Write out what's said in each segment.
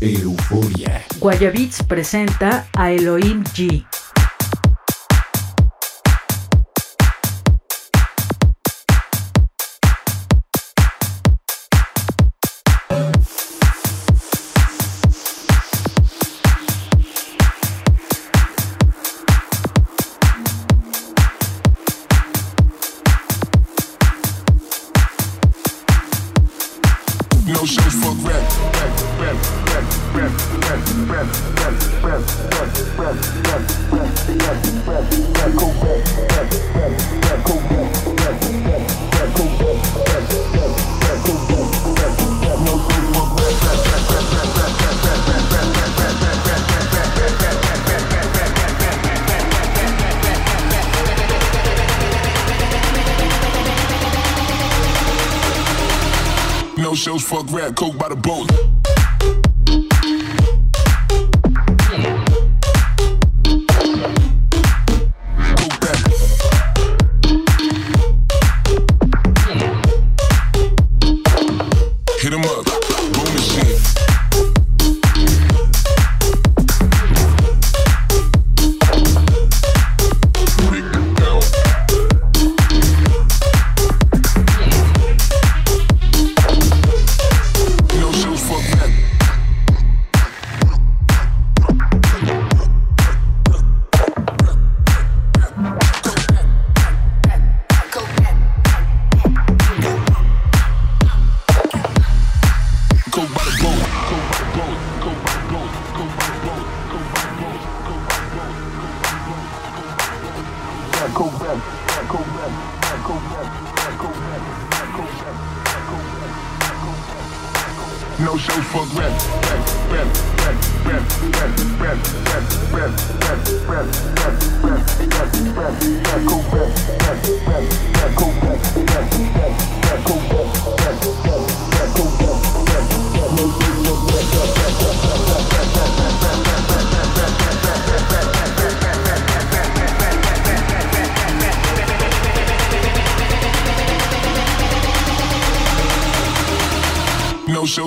Euforia. Guayabits presenta a Elohim G.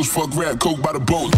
fuck rap, coke by the boat.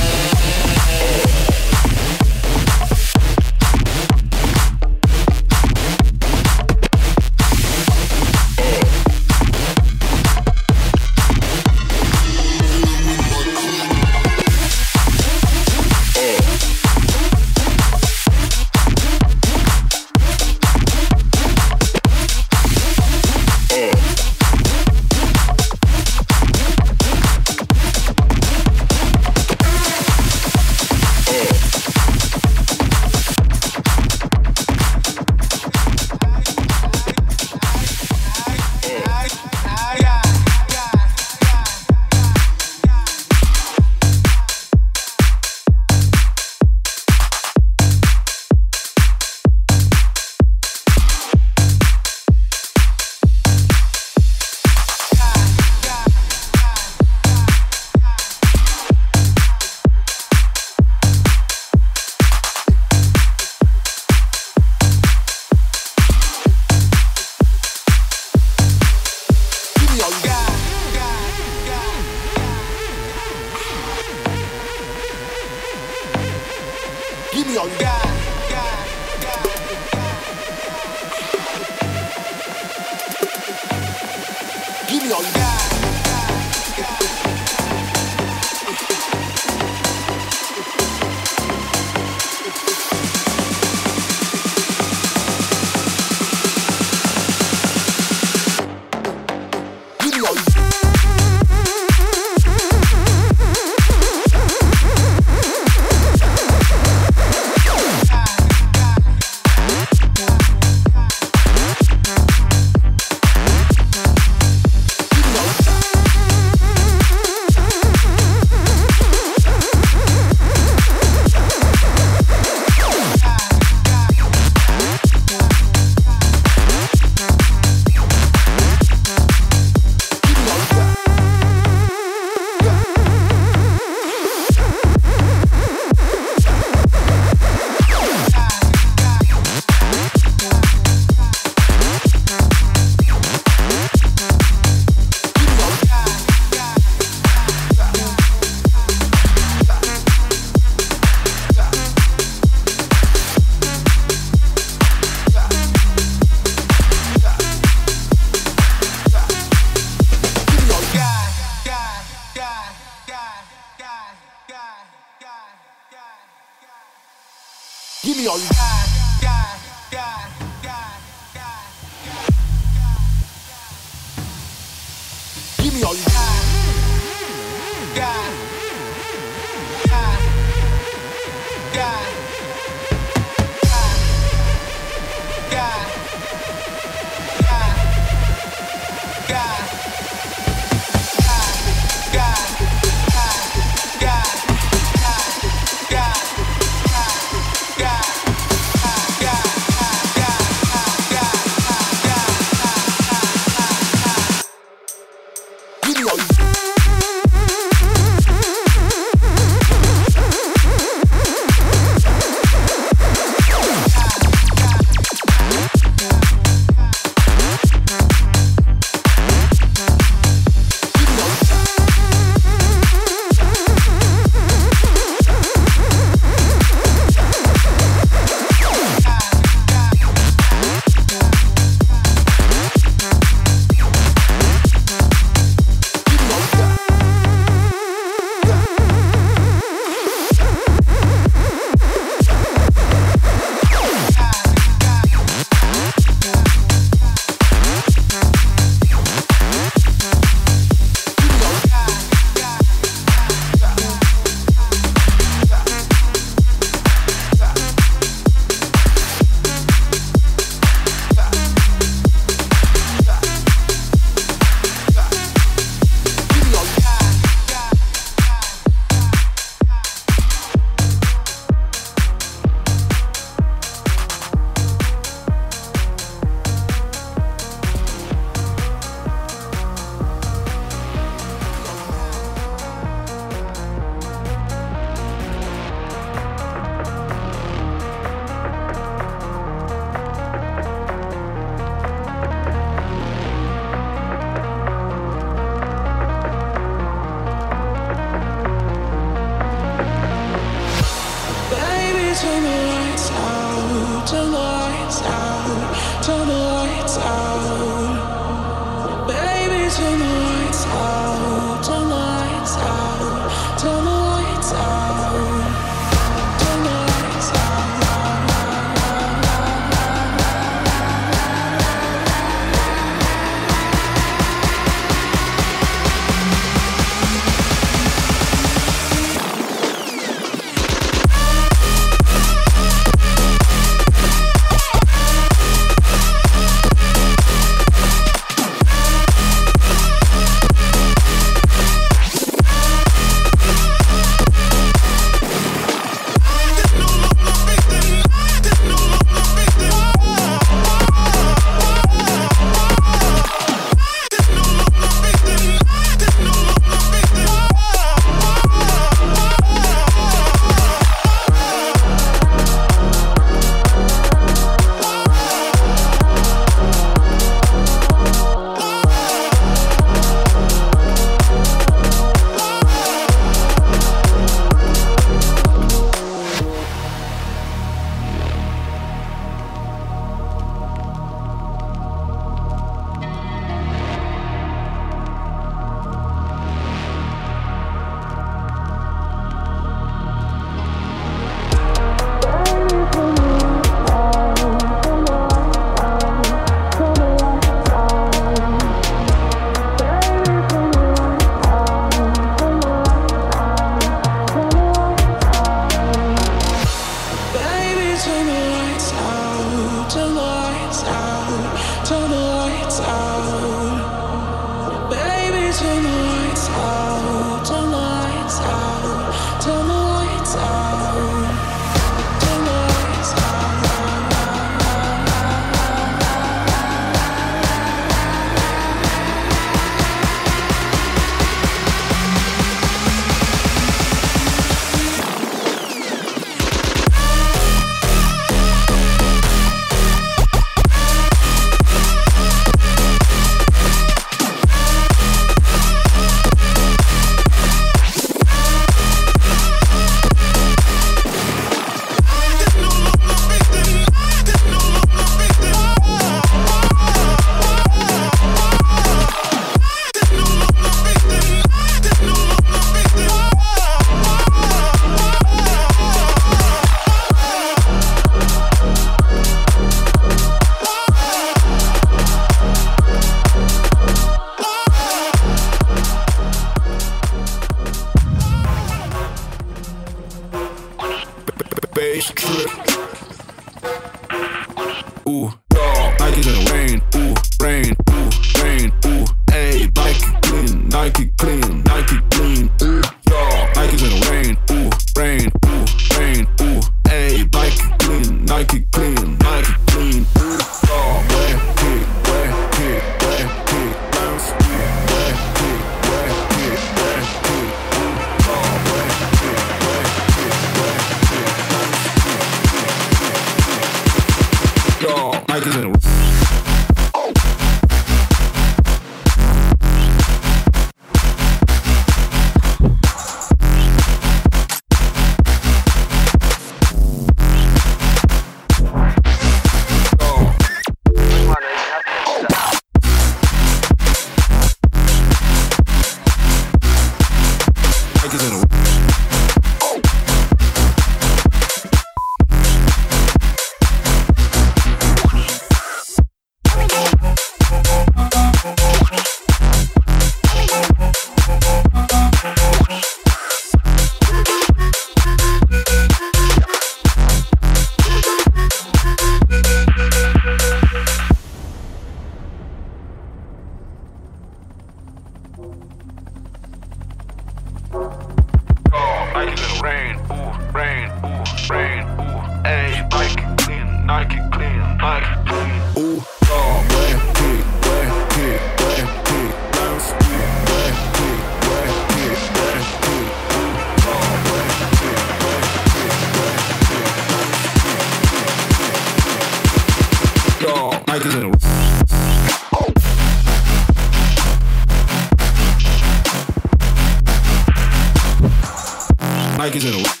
Nike Zero.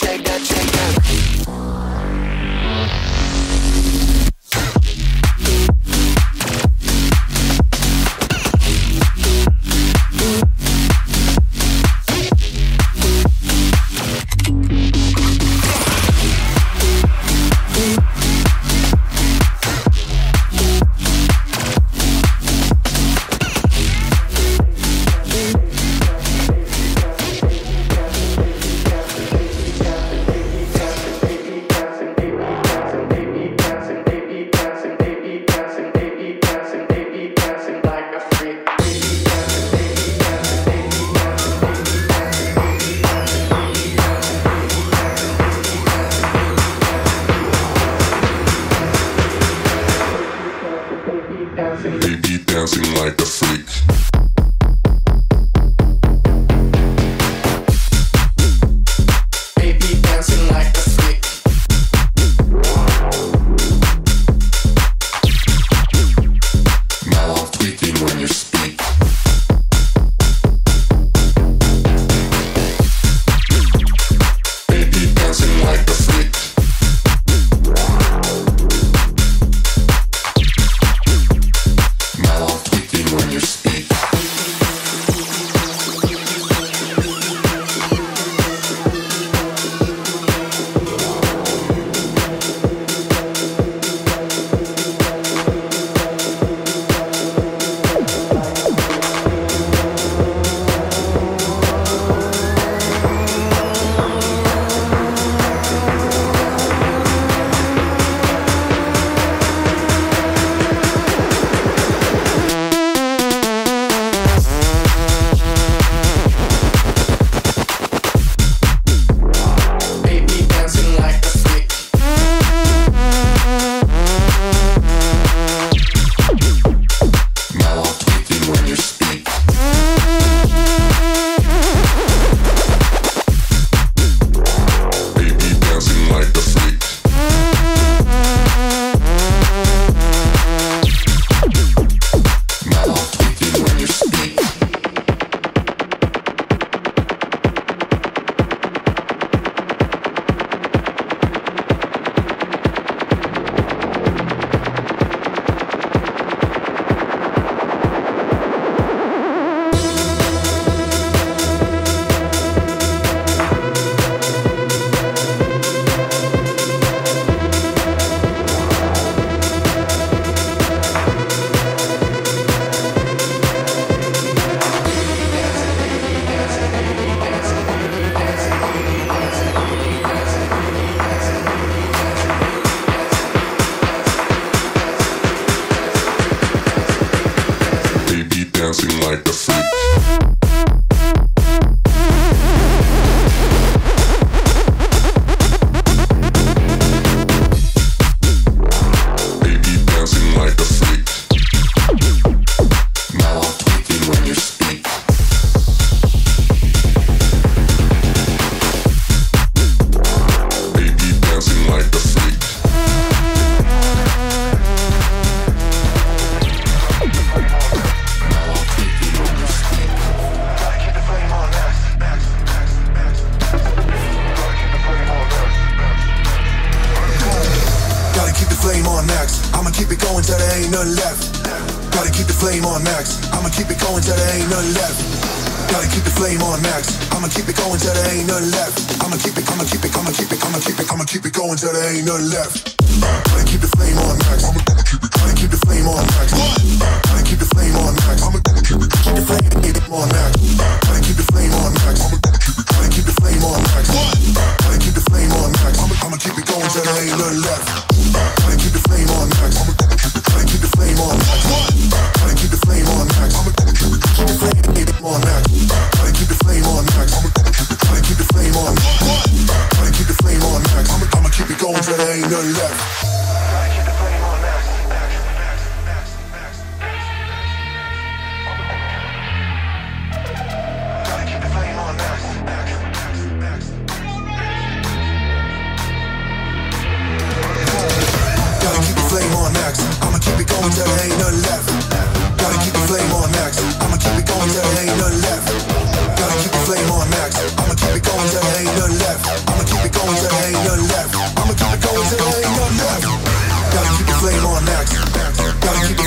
Check that, Check that.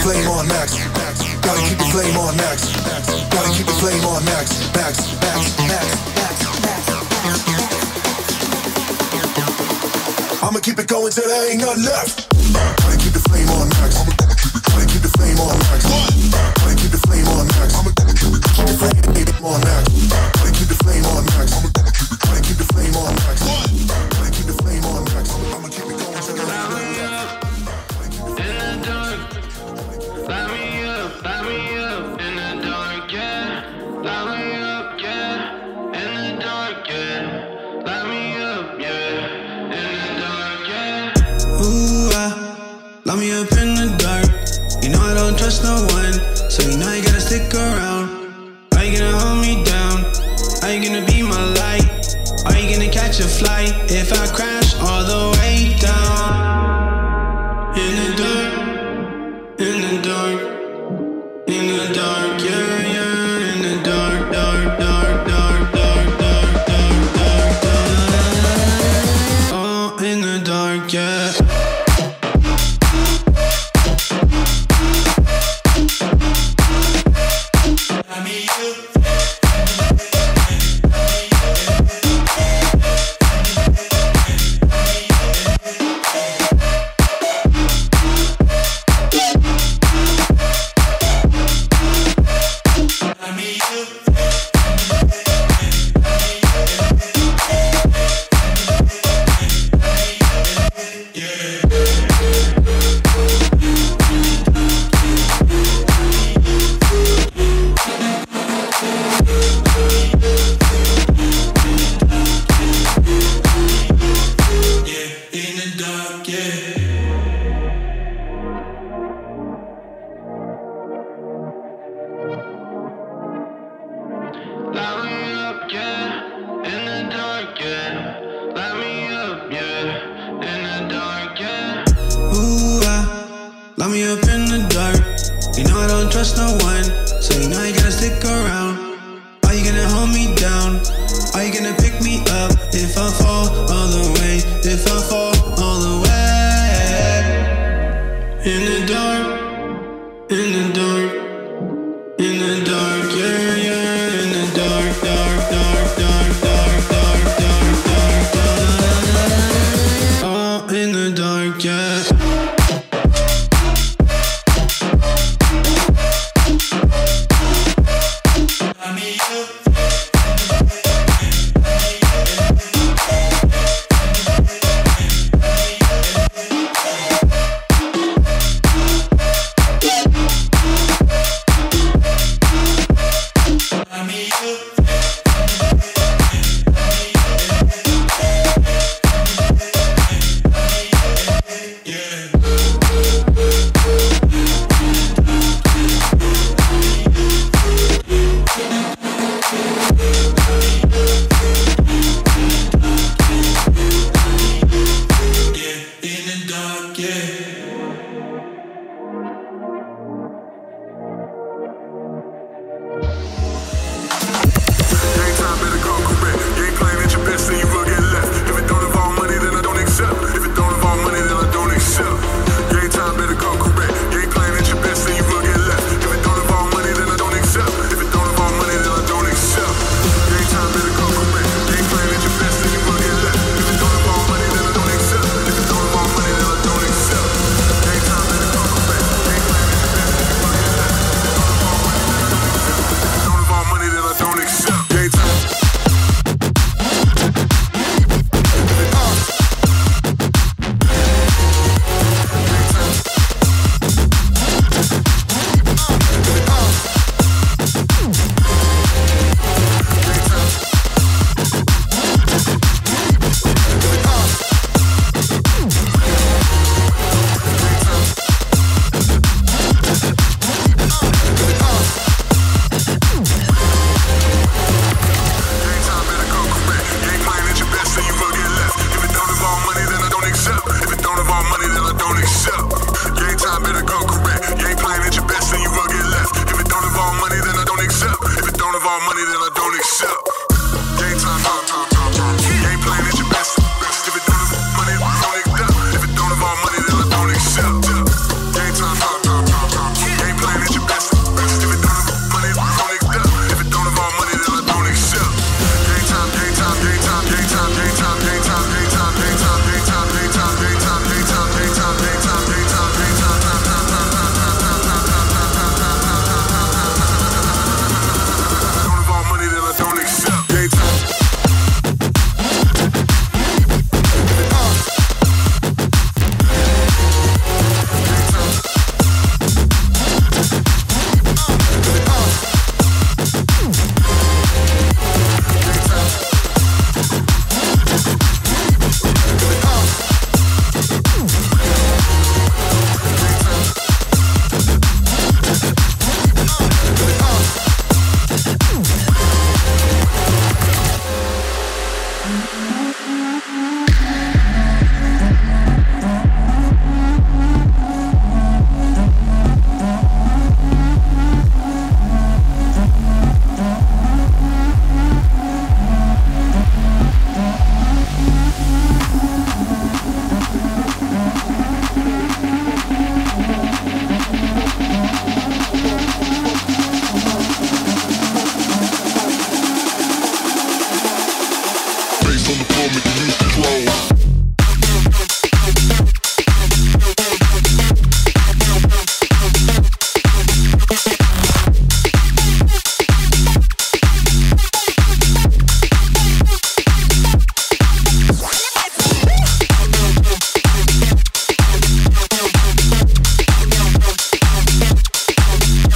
flame on max. Gotta keep the flame on max. Gotta keep the flame on max. Max, max, max, max, max. I'ma keep it going till there ain't nothing left. Gotta keep the flame on max. I'ma keep it. gotta keep the flame on max. Gotta keep the flame on max. I'ma keep it. gotta keep the flame on max. Gotta keep the flame on max. I'ma keep it. gotta keep the flame on max. I cry.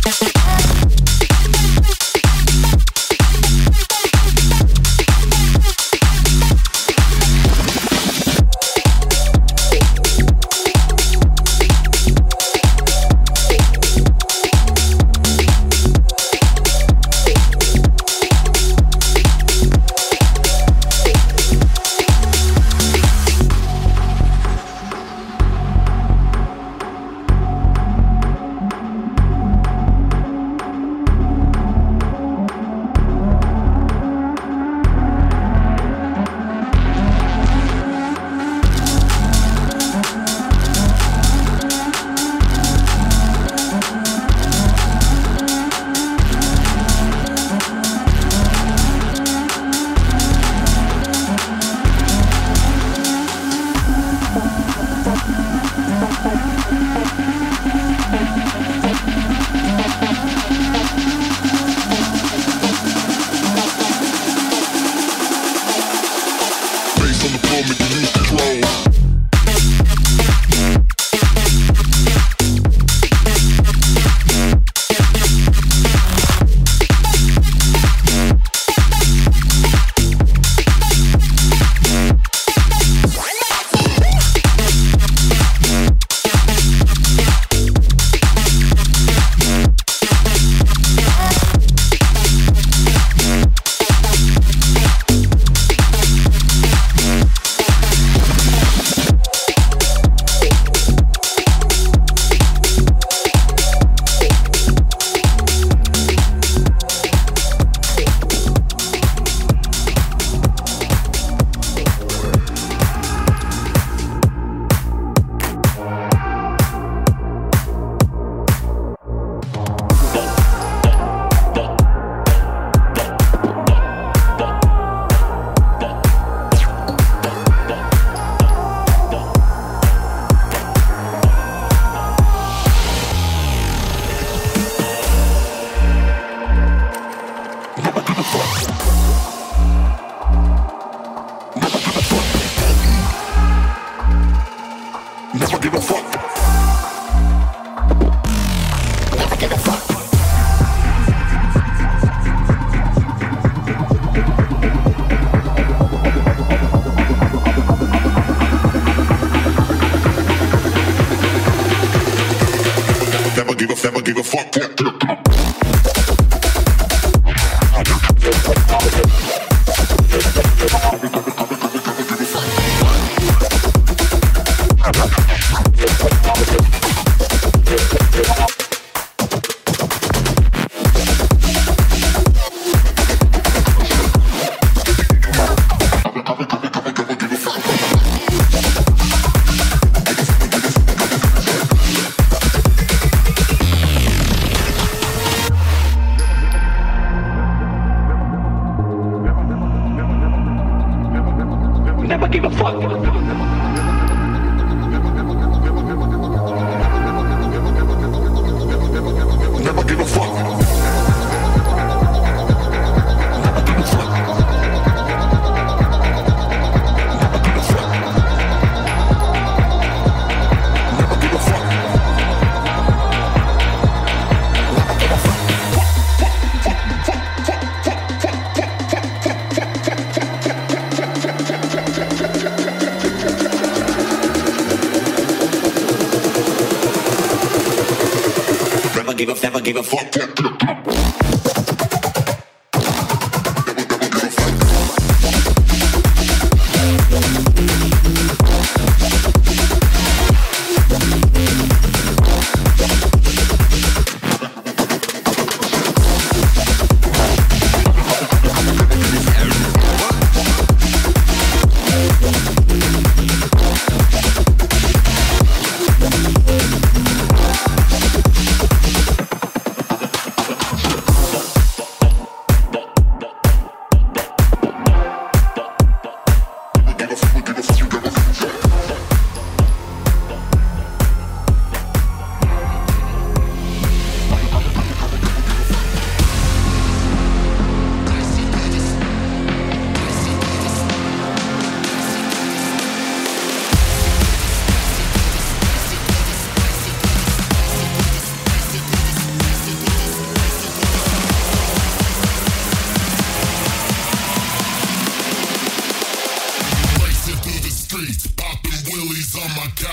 Fantastic.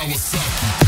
power sucking.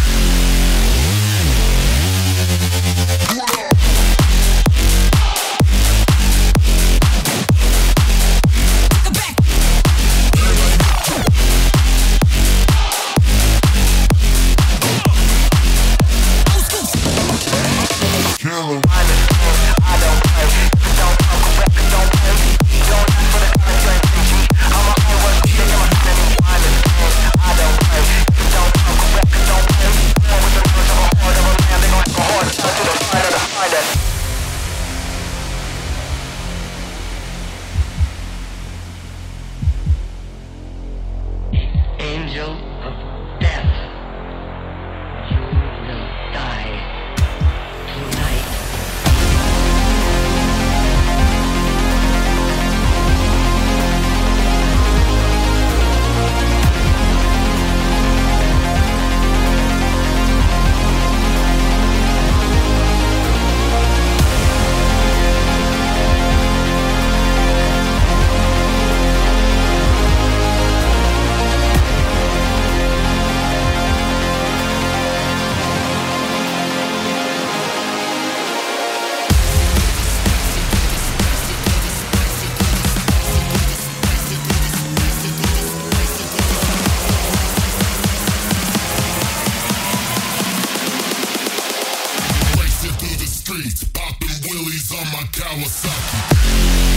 Peace.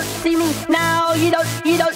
Beautiful, beautiful.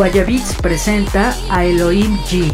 Guayabits presenta a Elohim G.